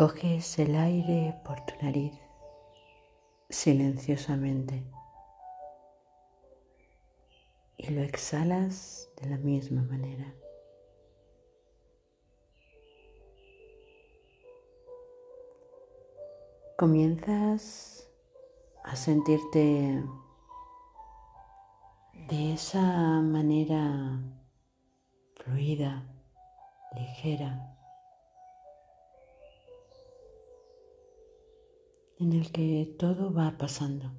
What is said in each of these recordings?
Coges el aire por tu nariz silenciosamente y lo exhalas de la misma manera. Comienzas a sentirte de esa manera fluida, ligera, en el que todo va pasando.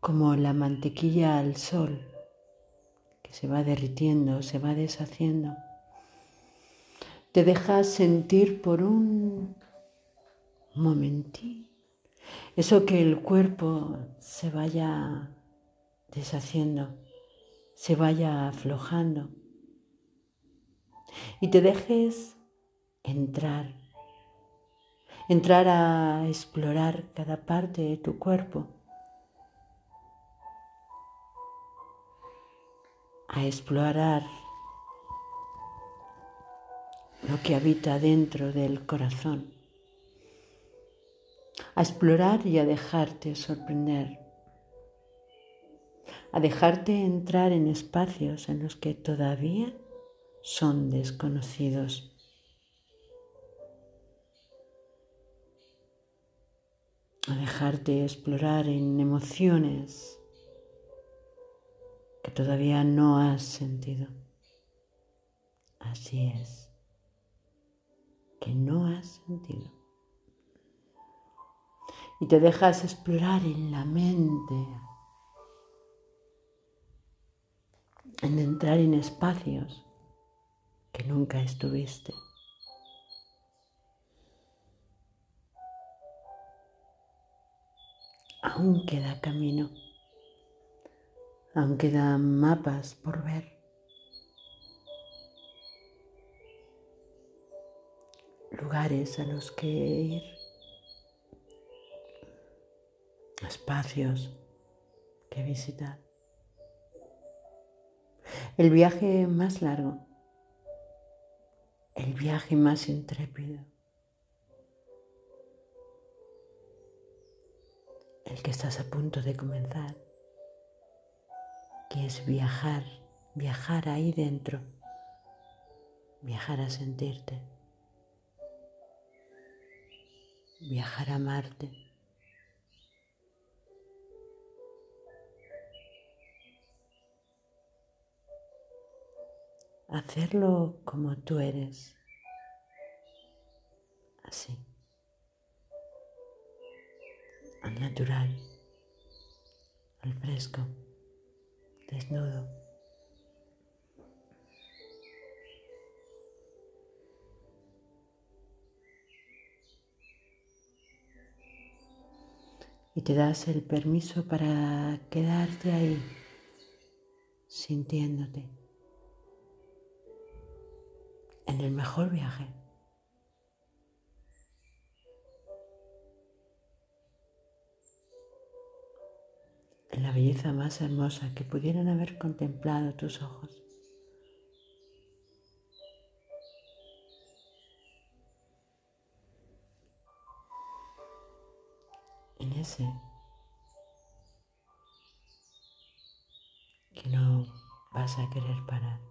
Como la mantequilla al sol, que se va derritiendo, se va deshaciendo. Te dejas sentir por un momentí eso que el cuerpo se vaya deshaciendo, se vaya aflojando y te dejes entrar, entrar a explorar cada parte de tu cuerpo, a explorar lo que habita dentro del corazón, a explorar y a dejarte sorprender, a dejarte entrar en espacios en los que todavía son desconocidos. A dejarte explorar en emociones que todavía no has sentido. Así es, que no has sentido. Y te dejas explorar en la mente, en entrar en espacios que nunca estuviste. Aún queda camino, aún quedan mapas por ver. lugares a los que ir, espacios que visitar. El viaje más largo el viaje más intrépido, el que estás a punto de comenzar, que es viajar, viajar ahí dentro, viajar a sentirte, viajar a Marte. hacerlo como tú eres, al natural, al fresco, desnudo. Y te das el permiso para quedarte ahí, sintiéndote. en el mejor viaje. En la belleza más hermosa que pudieran haber contemplado tus ojos. En ese que no vas a querer parar.